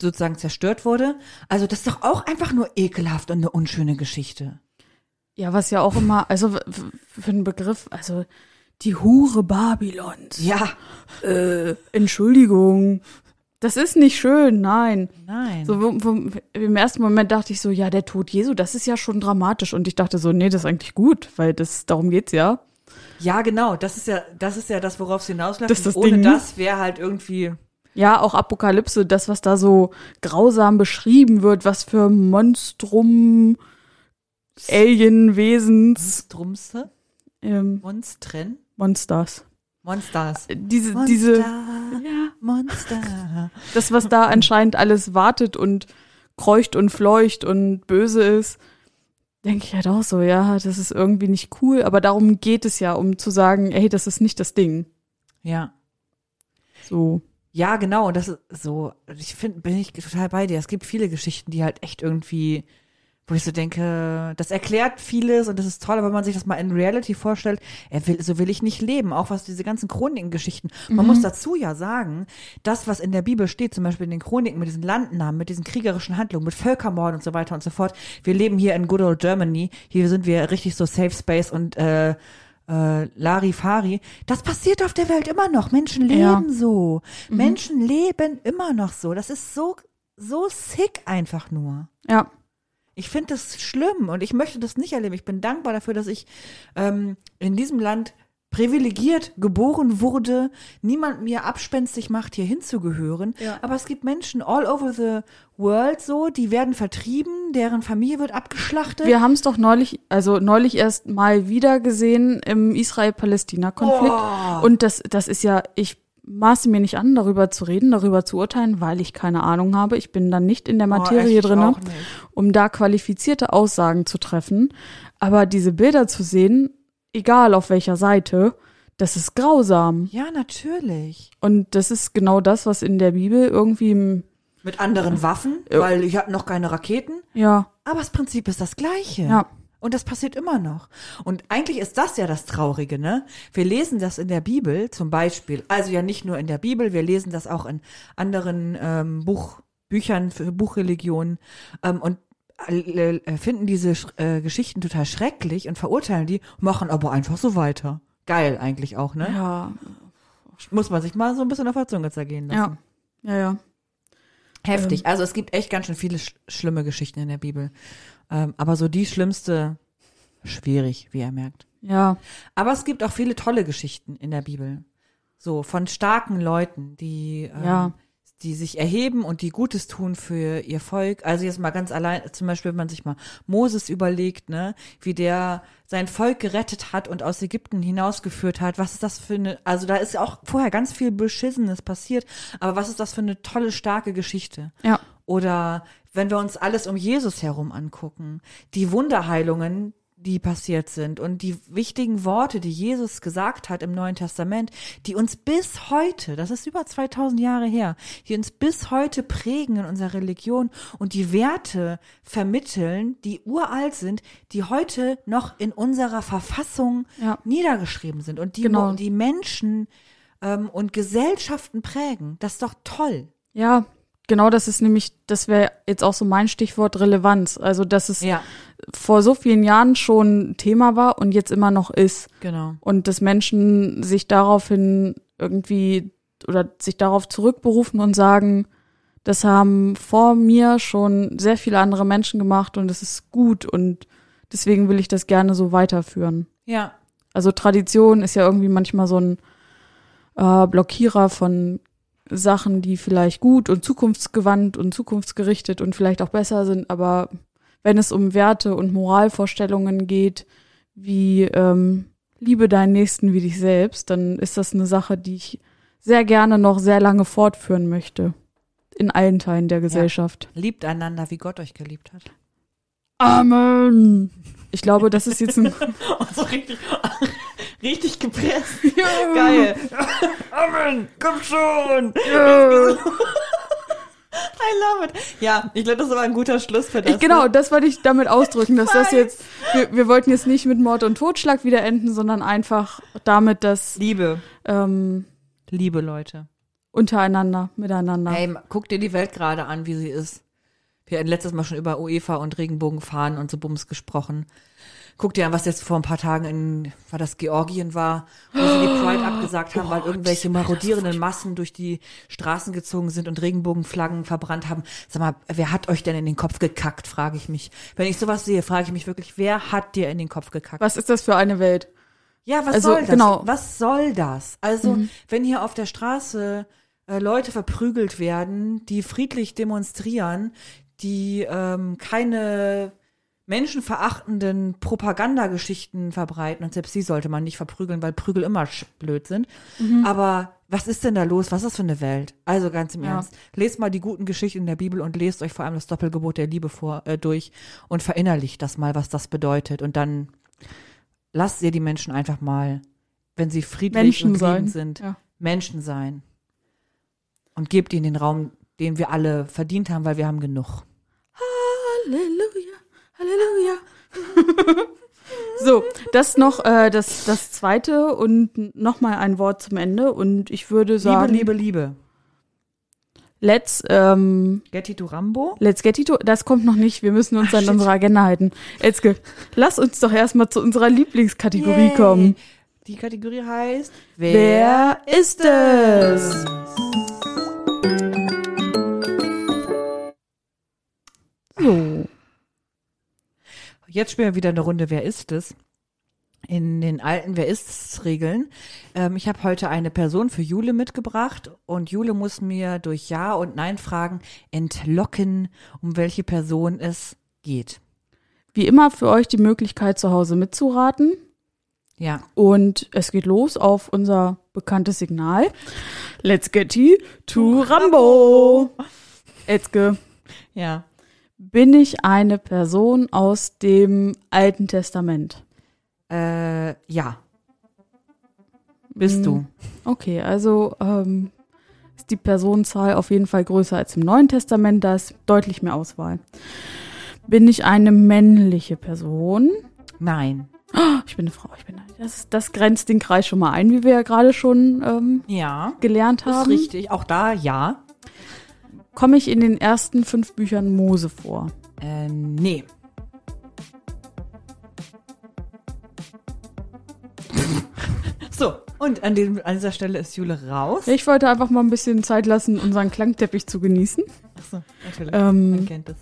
sozusagen zerstört wurde. Also das ist doch auch einfach nur ekelhaft und eine unschöne Geschichte. Ja, was ja auch immer, also für einen Begriff, also die Hure Babylons. Ja, Äh, Entschuldigung. Das ist nicht schön, nein. nein. So, wo, wo, im ersten Moment dachte ich so, ja, der Tod Jesu, das ist ja schon dramatisch. Und ich dachte so, nee, das ist eigentlich gut, weil das, darum geht's ja. Ja, genau. Das ist ja, das ist ja das, worauf es hinausläuft. Das das Ohne Ding. das wäre halt irgendwie. Ja, auch Apokalypse, das, was da so grausam beschrieben wird, was für Monstrum, Alienwesens, Monstrumse? ähm, Monstren? Monsters. Monsters. Diese, Monster, diese, ja, Monster. das, was da anscheinend alles wartet und kreucht und fleucht und böse ist, denke ich halt auch so, ja, das ist irgendwie nicht cool, aber darum geht es ja, um zu sagen, ey, das ist nicht das Ding. Ja. So. Ja, genau. Und das ist so, ich finde, bin ich total bei dir. Es gibt viele Geschichten, die halt echt irgendwie wo ich so denke, das erklärt vieles und das ist toll, aber wenn man sich das mal in Reality vorstellt, er will, so will ich nicht leben, auch was diese ganzen Chroniken-Geschichten. Man muss dazu ja sagen, das, was in der Bibel steht, zum Beispiel in den Chroniken mit diesen Landennamen, mit diesen kriegerischen Handlungen, mit Völkermorden und so weiter und so fort. Wir leben hier in good old Germany, hier sind wir richtig so Safe Space und äh, äh, Larifari. Das passiert auf der Welt immer noch. Menschen leben Ja. so. Menschen leben immer noch so. Das ist so, so sick einfach nur. Ja. Ich finde das schlimm und ich möchte das nicht erleben. Ich bin dankbar dafür, dass ich ähm, in diesem Land privilegiert geboren wurde, niemand mir abspenstig macht, hier hinzugehören. Ja. Aber es gibt Menschen all over the world so, die werden vertrieben, deren Familie wird abgeschlachtet. Wir haben es doch neulich, also neulich erst mal wieder gesehen im Israel-Palästina-Konflikt. Oh. Und das, das ist ja, ich maße mir nicht an, darüber zu reden, darüber zu urteilen, weil ich keine Ahnung habe. Ich bin dann nicht in der Materie Oh, drinne, auch nicht. um da qualifizierte Aussagen zu treffen. Aber diese Bilder zu sehen, egal auf welcher Seite, das ist grausam. Ja, natürlich. Und das ist genau das, was in der Bibel irgendwie, im- Mit anderen Waffen, Ja. weil ich habe noch keine Raketen. ja, Aber das Prinzip ist das gleiche. Ja. Und das passiert immer noch. Und eigentlich ist das ja das Traurige, ne? Wir lesen das in der Bibel zum Beispiel, also ja nicht nur in der Bibel, wir lesen das auch in anderen ähm, Buch, Büchern für Buchreligionen ähm, und äh, finden diese äh, Geschichten total schrecklich und verurteilen die, machen aber einfach so weiter. Geil eigentlich auch, ne? ja, Muss man sich mal so ein bisschen auf der Zunge zergehen lassen. ja, ja, ja. Heftig. Also es gibt echt ganz schön viele sch schlimme Geschichten in der Bibel. Ähm, aber so die schlimmste, schwierig, wie er merkt. Ja, Aber es gibt auch viele tolle Geschichten in der Bibel. So von starken Leuten, die, ähm, Ja. die sich erheben und die Gutes tun für ihr Volk. Also jetzt mal ganz allein, zum Beispiel, wenn man sich mal Moses überlegt, ne, wie der sein Volk gerettet hat und aus Ägypten hinausgeführt hat. Was ist das für eine, also da ist ja auch vorher ganz viel Beschissenes passiert, aber was ist das für eine tolle, starke Geschichte? ja. Oder wenn wir uns alles um Jesus herum angucken, die Wunderheilungen, die passiert sind und die wichtigen Worte, die Jesus gesagt hat im Neuen Testament, die uns bis heute, das ist über 2000 Jahre her, die uns bis heute prägen in unserer Religion und die Werte vermitteln, die uralt sind, die heute noch in unserer Verfassung Ja. niedergeschrieben sind und die, Genau. die Menschen ähm, und Gesellschaften prägen. Das ist doch toll. Ja, genau das ist nämlich, das wäre jetzt auch so mein Stichwort Relevanz. Also, dass es Ja, vor so vielen Jahren schon Thema war und jetzt immer noch ist. genau. Und dass Menschen sich daraufhin irgendwie oder sich darauf zurückberufen und sagen, das haben vor mir schon sehr viele andere Menschen gemacht und es ist gut und deswegen will ich das gerne so weiterführen. Ja, Also Tradition ist ja irgendwie manchmal so ein äh, Blockierer von Sachen, die vielleicht gut und zukunftsgewandt und zukunftsgerichtet und vielleicht auch besser sind, aber wenn es um Werte und Moralvorstellungen geht, wie ähm, liebe deinen Nächsten wie dich selbst, dann ist das eine Sache, die ich sehr gerne noch sehr lange fortführen möchte. In allen Teilen der Gesellschaft. liebt einander, wie Gott euch geliebt hat. Amen. Ich glaube, das ist jetzt ein so richtig, richtig gepresst. Geil. Amen, komm schon. I love it. Ja, ich glaube, das war ein guter Schluss für das. Ich, genau, Ne? das wollte ich damit ausdrücken, dass das jetzt, wir, wir wollten jetzt nicht mit Mord und Totschlag wieder enden, sondern einfach damit, dass Liebe. ähm, Liebe, Leute. untereinander, miteinander. Hey, guck dir die Welt gerade an, wie sie ist. Wir hatten letztes Mal schon über UEFA und Regenbogenfahnen und so Bums gesprochen. Guck dir an, was jetzt vor ein paar Tagen in, war das Georgien war, wo sie die Pride abgesagt haben, weil irgendwelche marodierenden Massen durch die Straßen gezogen sind und Regenbogenflaggen verbrannt haben. Sag mal, wer hat euch denn in den Kopf gekackt, frage ich mich. Wenn ich sowas sehe, frage ich mich wirklich, wer hat dir in den Kopf gekackt? Was ist das für eine Welt? Ja, was Also, soll das? genau. Mhm. Was soll das? Also, wenn hier auf der Straße äh, Leute verprügelt werden, die friedlich demonstrieren, die ähm, keine menschenverachtenden Propagandageschichten verbreiten und selbst sie sollte man nicht verprügeln, weil Prügel immer blöd sind. Mhm. Aber was ist denn da los? Was ist das für eine Welt? Also ganz im Ja. Ernst. Lest mal die guten Geschichten in der Bibel und lest euch vor allem das Doppelgebot der Liebe vor, äh, durch und verinnerlicht das mal, was das bedeutet. Und dann lasst ihr die Menschen einfach mal, wenn sie friedlich Menschen und sein. liebend sind, Ja. Menschen sein. Und gebt ihnen den Raum, den wir alle verdient haben, weil wir haben genug. Halleluja, Halleluja. so, das noch äh, das, das zweite und nochmal ein Wort zum Ende. Und ich würde sagen, Liebe, Liebe, Liebe. let's, ähm, Getty to Rambo? let's get it to, das kommt noch nicht. Wir müssen uns Ach, an shit. unsere Agenda halten. Elske, lass uns doch erstmal zu unserer Lieblingskategorie Yay. kommen. Die Kategorie heißt Wer ist es? So. Jetzt spielen wir wieder eine Runde Wer ist es? In den alten Wer ist es Regeln. Ähm, ich habe heute eine Person für Jule mitgebracht und Jule muss mir durch Ja und Nein Fragen entlocken, um welche Person es geht. Wie immer für euch die Möglichkeit zu Hause mitzuraten. Ja. Und es geht los auf unser bekanntes Signal. Let's get to Rambo. Etzke, Ja. Bin ich eine Person aus dem Alten Testament? Äh, ja. Bist du? Okay, also ähm, ist die Personenzahl auf jeden Fall größer als im Neuen Testament, da ist deutlich mehr Auswahl. Bin ich eine männliche Person? Nein. Ich bin eine Frau, ich bin eine, das, das grenzt den Kreis schon mal ein, wie wir ja gerade schon ähm, Ja. gelernt Ist haben. richtig. Auch da ja. Komme ich in den ersten fünf Büchern Mose vor? Äh, nee. so, und an, dem, an dieser Stelle ist Jule raus. Ich wollte einfach mal ein bisschen Zeit lassen, unseren Klangteppich zu genießen. Achso, natürlich. Ähm, Man kennt es.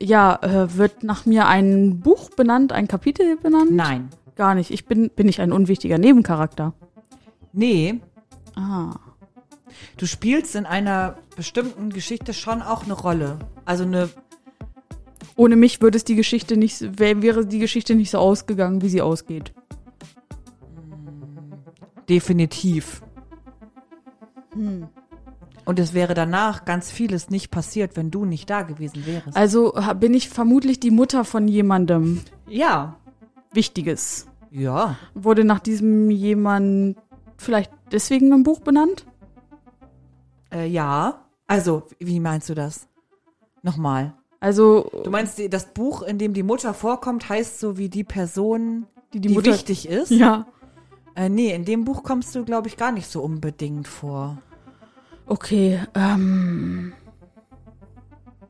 Ja, äh, wird nach mir ein Buch benannt, ein Kapitel benannt? Nein. Gar nicht. Ich bin, bin ich ein unwichtiger Nebencharakter. Nee, Ah. Du spielst in einer bestimmten Geschichte schon auch eine Rolle. Also eine, Ohne mich würde es die Geschichte nicht, wär, wäre die Geschichte nicht so ausgegangen, wie sie ausgeht. definitiv. Und es wäre danach ganz vieles nicht passiert, wenn du nicht da gewesen wärst. Also bin ich vermutlich die Mutter von jemandem ja. Wichtiges. Ja. Wurde nach diesem jemand vielleicht deswegen im Buch benannt? Äh, ja. Also, wie meinst du das? Nochmal. Also Du meinst, das Buch, in dem die Mutter vorkommt, heißt so wie die Person, die, die, die Mutter. wichtig ist? Ja. Äh, nee, in dem Buch kommst du, glaube ich, gar nicht so unbedingt vor. Okay. Ähm,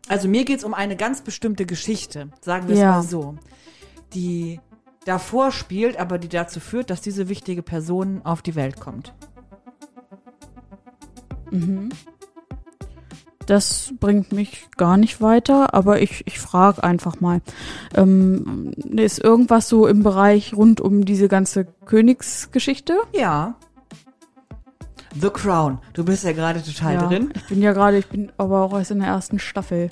Also mir geht's um eine ganz bestimmte Geschichte, sagen wir es Ja. mal so, die davor spielt, aber die dazu führt, dass diese wichtige Person auf die Welt kommt. Das bringt mich gar nicht weiter, aber ich, ich frage einfach mal. Ähm, ist irgendwas so im Bereich rund um diese ganze Königsgeschichte? Ja. The Crown. Du bist ja gerade total ja, drin. Ich bin ja gerade, ich bin aber auch erst in der ersten Staffel.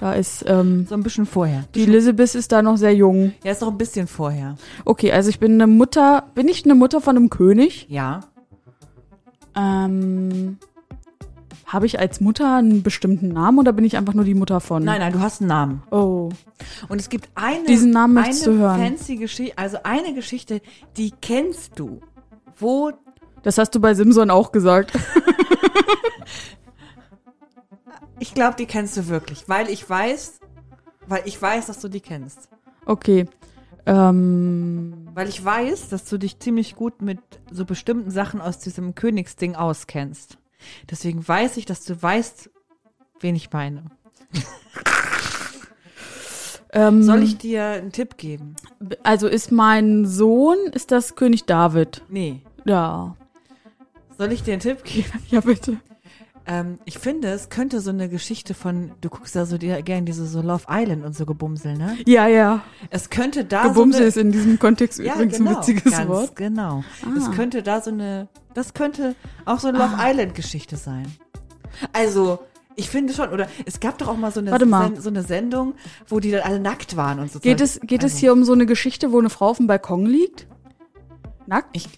Da ist, ähm, So ein bisschen vorher. die Elizabeth ist da noch sehr jung. Ja, ist noch ein bisschen vorher. Okay, also ich bin eine Mutter, bin ich eine Mutter von einem König? Ja. Ähm, habe ich als Mutter einen bestimmten Namen oder bin ich einfach nur die Mutter von? Nein, nein, du hast einen Namen. Oh. Und es gibt eine, Diesen Namen eine du hören. fancy Geschichte, also eine Geschichte, die kennst du. Wo, Das hast du bei Simson auch gesagt. ich glaube, die kennst du wirklich, weil ich weiß, weil ich weiß, dass du die kennst. Okay. Ähm, Weil ich weiß, dass du dich ziemlich gut mit so bestimmten Sachen aus diesem Königsding auskennst. Deswegen weiß ich, dass du weißt, wen ich meine. ähm, Soll ich dir einen Tipp geben? Also ist mein Sohn, ist das König David? Nee. Ja. Soll ich dir einen Tipp geben? Ja, bitte. Ähm, ich finde, es könnte so eine Geschichte von, du guckst ja so dir gerne diese so Love Island und so Gebumsel, ne? Ja, ja. Es könnte da Gebumsel so eine, ist in diesem Kontext ja, übrigens genau, ein witziges ganz Wort. Genau. Ah. Es könnte da so eine, das könnte auch so eine Love Island Geschichte sein. Also, ich finde schon, oder es gab doch auch mal so eine, mal. So eine Sendung, wo die dann alle nackt waren und so. Geht es, geht es Also, hier um so eine Geschichte, wo eine Frau auf dem Balkon liegt? Nackt? Ich,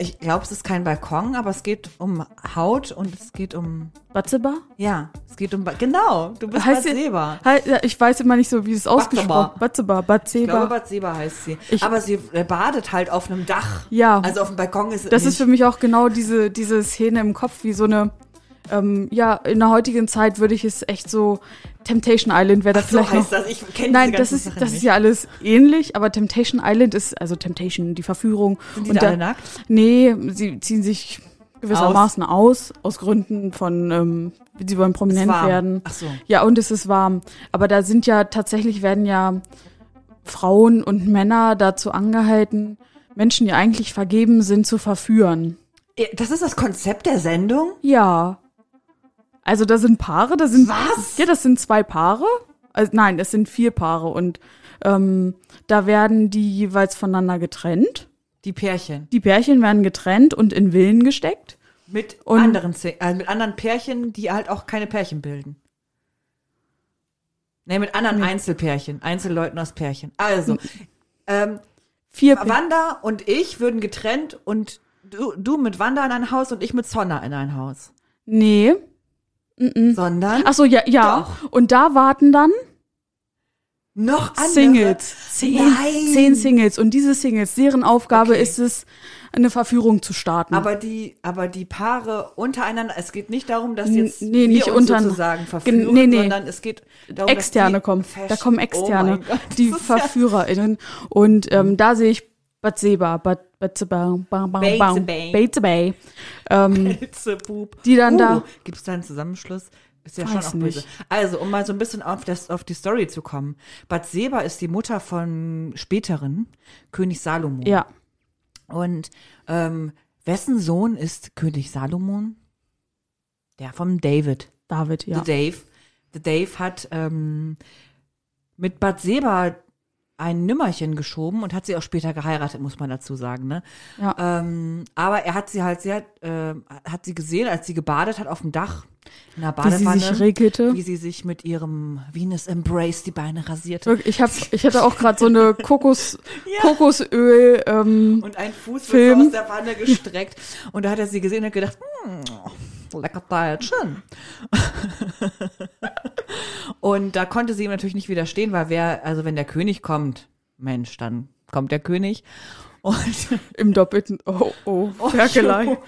ich glaube, es ist kein Balkon, aber es geht um Haut und es geht um, Batzeba? ja, es geht um, Ba- genau, du bist Heißt Bad sie- ich weiß immer nicht so, wie es ausgesprochen Batzeba, Ich glaube, Batzeba. Heißt sie. Ich- aber sie äh, badet halt auf einem Dach. Ja. Also auf dem Balkon ist es Das nicht. ist für mich auch genau diese, diese Szene im Kopf, wie so eine ähm, ja, in der heutigen Zeit würde ich es echt so Temptation Island wäre da Ach, so vielleicht noch. heißt das. Ich kenne Nein, das ist, Sachen das ist nicht. ja alles ähnlich, aber Temptation Island ist, also Temptation, die Verführung. Sind die und da alle nackt? Nee, sie ziehen sich gewissermaßen aus, aus Gründen von, ähm, sie wollen prominent warm. werden. Ach so. Ja, und es ist warm. Aber da sind ja tatsächlich werden ja Frauen und Männer dazu angehalten, Menschen, die eigentlich vergeben sind, zu verführen. Das ist das Konzept der Sendung? Ja. Also da sind Paare, da sind Was? ja, das sind zwei Paare. Also, nein, es sind vier Paare und ähm, da werden die jeweils voneinander getrennt. Die Pärchen. Die Pärchen werden getrennt und in Villen gesteckt. Mit Und- anderen, äh, mit anderen Pärchen, die halt auch keine Pärchen bilden. Nee, mit anderen Einzelpärchen, Einzelleuten aus Pärchen. Also, ähm, Vier Pär- Wanda und ich würden getrennt und du, du mit Wanda in ein Haus und ich mit Sonna in ein Haus. Nee. Sondern Ach so, ja, ja. Und da warten dann noch andere. Singles. Zehn, zehn Singles. Und diese Singles, deren Aufgabe Okay. ist es, eine Verführung zu starten. Aber die, aber die Paare untereinander, es geht nicht darum, dass jetzt nee, wir nicht uns sozusagen Gen- verführen, nee, nee. sondern es geht darum, Externe kommen. Fashion- Da kommen Oh Externe. mein Gott, die VerführerInnen. Und ähm, da sehe ich Batseba, Bat- Batseba, bam, bam, bam, Batseba. Batseba, ähm, die dann da- Gibt es da einen Zusammenschluss? Ist ja schon auch böse. nicht. Also, um mal so ein bisschen auf, das, auf die Story zu kommen. Batseba ist die Mutter von späteren König Salomon. ja, Und ähm, wessen Sohn ist König Salomon? Der vom David. David, ja. The Dave. The Dave hat ähm, mit Batseba ein Nümmerchen geschoben und hat sie auch später geheiratet, muss man dazu sagen. Ne? Ja. Ähm, aber er hat sie halt sehr, äh, hat sie gesehen, als sie gebadet hat auf dem Dach in der Wie sie Badewanne, sich regelte. wie sie sich mit ihrem Venus Embrace die Beine rasierte Ich hab, ich hatte auch gerade so eine Kokos, Kokosöl, ähm, und ein Fuß Film. wird so aus der Wanne gestreckt und da hat er sie gesehen und hat gedacht, hm, lecker Teilchen. und da konnte sie ihm natürlich nicht widerstehen, weil wer, also wenn der König kommt, Mensch, dann kommt der König und im doppelten, oh, oh, Ferkelei.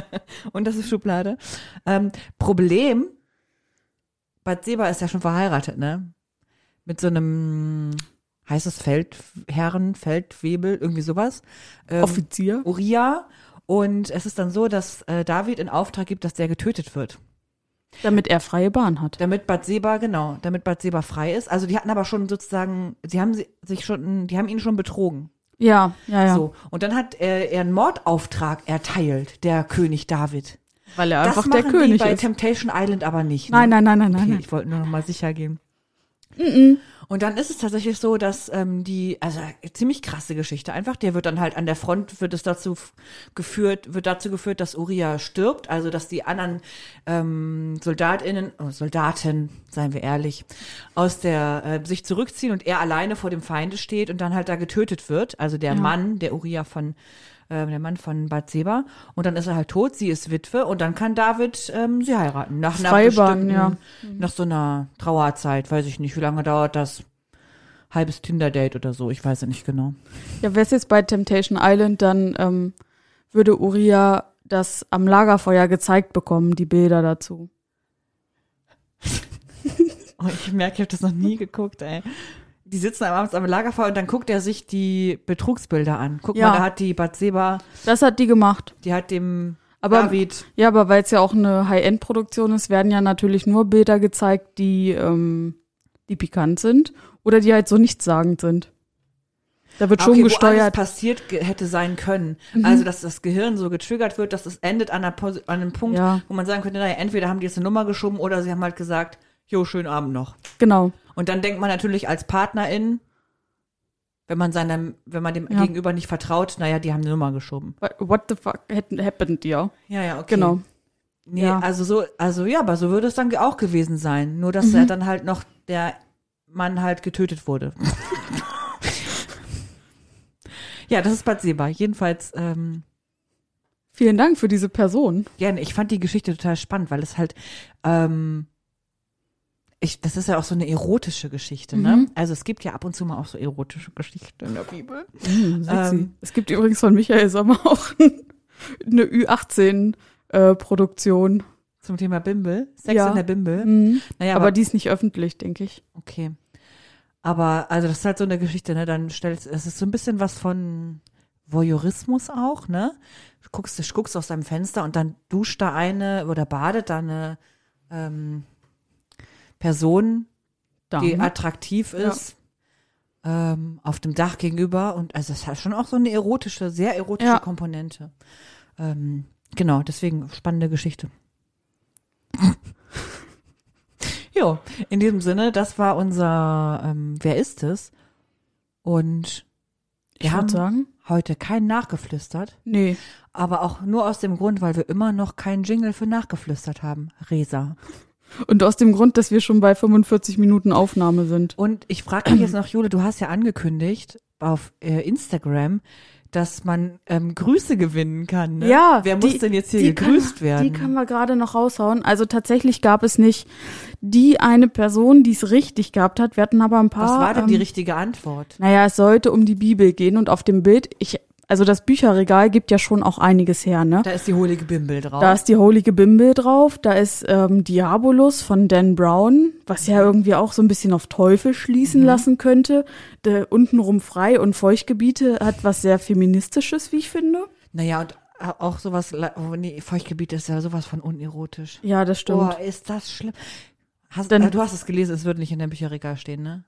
und das ist Schublade. Ähm, Problem, Batseba ist ja schon verheiratet, ne? Mit so einem, heißt es Feldherren, Feldwebel, irgendwie sowas. Ähm, Offizier. Uriah. Und es ist dann so, dass äh, David in Auftrag gibt, dass der getötet wird. Damit er freie Bahn hat. Damit Batseba, genau, damit Batseba frei ist. Also die hatten aber schon sozusagen, sie haben sich schon, die haben ihn schon betrogen. Ja, ja, ja. So. Und dann hat er, er einen Mordauftrag erteilt, der König David. Weil er Das einfach der König die bei ist. Temptation Island aber nicht. Nein, ne? nein, nein, nein, nein. Okay, nein. ich wollte nur noch mal sicher gehen. Und dann ist es tatsächlich so, dass ähm, die, also ziemlich krasse Geschichte einfach, der wird dann halt an der Front, wird es dazu geführt, wird dazu geführt, dass Uriah stirbt, also dass die anderen ähm, SoldatInnen, oh, Soldaten, seien wir ehrlich, aus der, äh, sich zurückziehen und er alleine vor dem Feinde steht und dann halt da getötet wird, also der Ja. Mann, der Uriah von äh, der Mann von Bathseba und dann ist er halt tot, sie ist Witwe und dann kann David ähm, sie heiraten. Nach einer bestimmten, ja. nach so einer Trauerzeit, weiß ich nicht, wie lange dauert das? Halbes Tinder-Date oder so, ich weiß ja nicht genau. Ja, wäre es jetzt bei Temptation Island, dann ähm, würde Uriah das am Lagerfeuer gezeigt bekommen, die Bilder dazu. Oh, ich merke, ich habe das noch nie geguckt, ey. Die sitzen abends am Lagerfeuer und dann guckt er sich die Betrugsbilder an. Guck Ja. mal, da hat die Batseba, Das hat die gemacht. die hat dem Aber- David, Ja, aber weil es ja auch eine High-End-Produktion ist, werden ja natürlich nur Bilder gezeigt, die, ähm, die pikant sind oder die halt so nichtssagend sind. Da wird schon okay, wo gesteuert. passiert ge- hätte sein können. Also, dass das Gehirn so getriggert wird, dass es endet an, einer an einem Punkt, Ja. wo man sagen könnte, naja, entweder haben die jetzt eine Nummer geschoben oder sie haben halt gesagt, jo, schönen Abend noch. Genau. Und dann denkt man natürlich als Partnerin, wenn man seinem, wenn man dem Ja. Gegenüber nicht vertraut, naja, die haben eine Nummer geschoben. What- What the fuck happened, ja. Ja, ja, okay. Genau. Nee, Ja. also so, also ja, aber so würde es dann auch gewesen sein. Nur, dass Mhm. er dann halt noch der Mann halt getötet wurde. ja, das ist Bad Seba. Jedenfalls, ähm, Vielen Dank für diese Person. gerne. Ich fand die Geschichte total spannend, weil es halt, ähm, ich, das ist ja auch so eine erotische Geschichte, ne? Mhm. Also es gibt ja ab und zu mal auch so erotische Geschichten in der Bibel. Sexy. Ähm. es gibt übrigens von Michael Sommer auch eine Ü18-Produktion. Zum Thema Bimbel. Sex Ja. in der Bimbel. Mhm. Naja, aber, aber, die ist nicht öffentlich, denke ich. okay. Aber, also das ist halt so eine Geschichte, ne? Dann stellst, es ist so ein bisschen was von Voyeurismus auch, ne? Du guckst, du guckst aus deinem Fenster und dann duscht da eine oder badet da eine ähm, Person, die Dame. attraktiv ist, ähm, auf dem Dach gegenüber. Und also es hat schon auch so eine erotische, sehr erotische Ja. Komponente. Ähm, genau, deswegen spannende Geschichte. jo, in diesem Sinne, das war unser ähm, Wer ist es? Und wir ich haben sagen, heute keinen nachgeflüstert, nee. aber auch nur aus dem Grund, weil wir immer noch keinen Jingle für nachgeflüstert haben. Resa. Und aus dem Grund, dass wir schon bei 45 Minuten Aufnahme sind. Und ich frage mich jetzt noch, Jule, du hast ja angekündigt auf äh, Instagram, dass man ähm, Grüße gewinnen kann. Ne? Ja, Wer die- muss denn jetzt hier die gegrüßt kann, werden? Die können wir gerade noch raushauen. Also tatsächlich gab es nicht die eine Person, die es richtig gehabt hat. Wir hatten aber ein paar. Was war denn die ähm, richtige Antwort? Naja, es sollte um die Bibel gehen und auf dem Bild, ich, also das Bücherregal gibt ja schon auch einiges her, ne? Da ist die holige Bimbel drauf. Da ist die Holige Bimbel drauf, da ist ähm, Diabolus von Dan Brown, was ja irgendwie auch so ein bisschen auf Teufel schließen Mhm. lassen könnte. Der untenrum frei und Feuchtgebiete hat was sehr feministisches, wie ich finde. naja, und auch sowas, oh nee, Feuchtgebiet ist ja sowas von unerotisch. Ja, das stimmt. Boah, ist das schlimm. Hast, Dann- äh, du hast es gelesen, es wird nicht in deinem Bücherregal stehen, ne?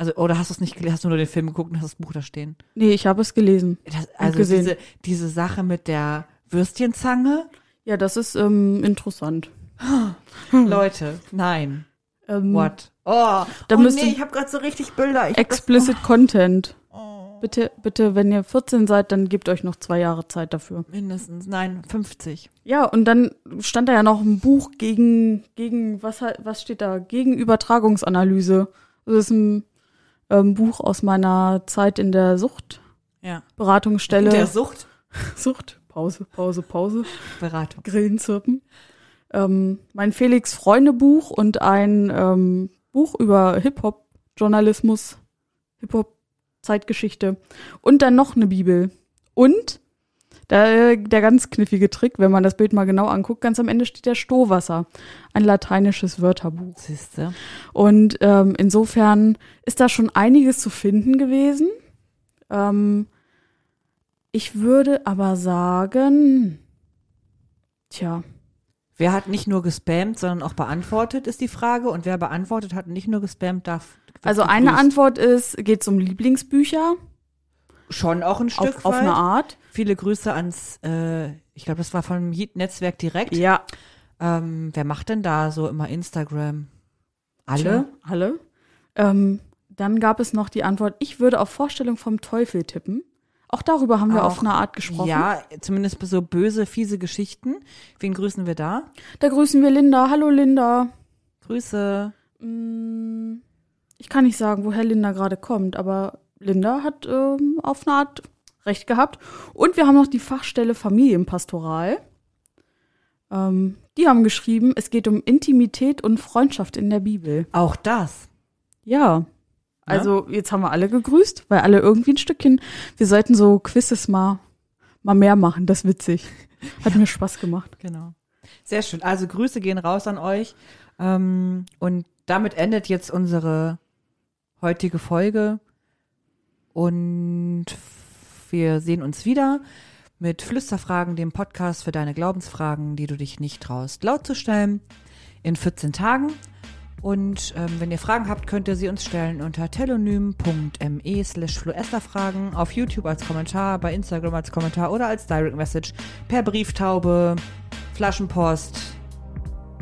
Also, oder hast du es nicht gelesen, hast du nur den Film geguckt und hast das Buch da stehen? Nee, ich habe es gelesen. Das, also gesehen. diese, diese Sache mit der Würstchenzange, Ja, das ist ähm, interessant. Leute, nein. Ähm, What? Oh, Da oh nee, ich habe gerade so richtig Bilder. Ich Explicit Content. Das, oh, Bitte, bitte, wenn ihr 14 seid, dann gebt euch noch zwei Jahre Zeit dafür. mindestens, nein, 50. Ja, und dann stand da ja noch ein Buch gegen, gegen, was, was steht da? Gegen Übertragungsanalyse. Das ist ein ähm, Buch aus meiner Zeit in der Suchtberatungsstelle. Ja. Der Sucht. Sucht. Pause, Pause, Pause. Beratung. Grillenzirpen. Ähm, mein Felix Freunde Buch und ein ähm, Buch über Hip-Hop-Journalismus, Hip-Hop-Zeitgeschichte und dann noch eine Bibel. Und der, der ganz knifflige Trick, wenn man das Bild mal genau anguckt, ganz am Ende steht der Stohwasser, ein lateinisches Wörterbuch. Siehste. Und ähm, insofern ist da schon einiges zu finden gewesen. Ähm, ich würde aber sagen, tja, Wer hat nicht nur gespammt, sondern auch beantwortet, ist die Frage. Und wer beantwortet hat nicht nur gespammt, darf. also eine. Antwort ist, geht um Lieblingsbücher Schon auch ein Stück auf, auf weit. eine Art. Viele Grüße ans, äh, ich glaube, das war vom Yeet-Netzwerk direkt. Ja. Ähm, wer macht denn da so immer Instagram? Alle? Tja, alle. Ähm, dann gab es noch die Antwort, ich würde auf Vorstellung vom Teufel tippen. Auch darüber haben wir Auch, auf eine Art gesprochen. Ja, zumindest so böse, fiese Geschichten. Wen grüßen wir da? Da grüßen wir Linda. Hallo Linda. Grüße. Mm, Ich kann nicht sagen, woher Linda gerade kommt, aber Linda hat ähm, auf eine Art recht gehabt. Und wir haben noch die Fachstelle Familienpastoral. Ähm, die haben geschrieben, es geht um Intimität und Freundschaft in der Bibel. Auch das. Ja. Also jetzt haben wir alle gegrüßt, weil alle irgendwie ein Stückchen. Wir sollten so Quizzes mal, mal mehr machen. Das ist witzig. Hat mir Spaß gemacht. Genau. Sehr schön. Also Grüße gehen raus an euch. Ähm, und damit endet jetzt unsere heutige Folge. Und wir sehen uns wieder mit Flüsterfragen, dem Podcast für deine Glaubensfragen, die du dich nicht traust, laut zu stellen, in 14 Tagen. Und ähm, wenn ihr Fragen habt, könnt ihr sie uns stellen unter telonym.me slash fluesterfragen, auf YouTube als Kommentar, bei Instagram als Kommentar oder als Direct Message, per Brieftaube, Flaschenpost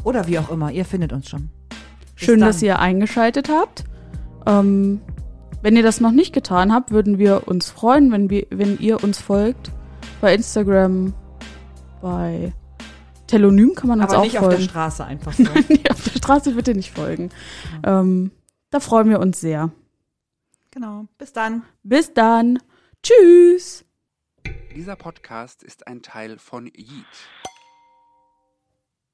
oder wie auch immer. Ihr findet uns schon. Bis Schön, dann. dass ihr eingeschaltet habt. Ähm, wenn ihr das noch nicht getan habt, würden wir uns freuen, wenn, wir, wenn ihr uns folgt. Bei Instagram, bei Telonym kann man uns Aber auch nicht auf der folgen. Straße einfach so. Nee, auf der Straße bitte nicht folgen. Ähm, da freuen wir uns sehr. genau. Bis dann. Bis dann. Tschüss. Dieser Podcast ist ein Teil von Yeet.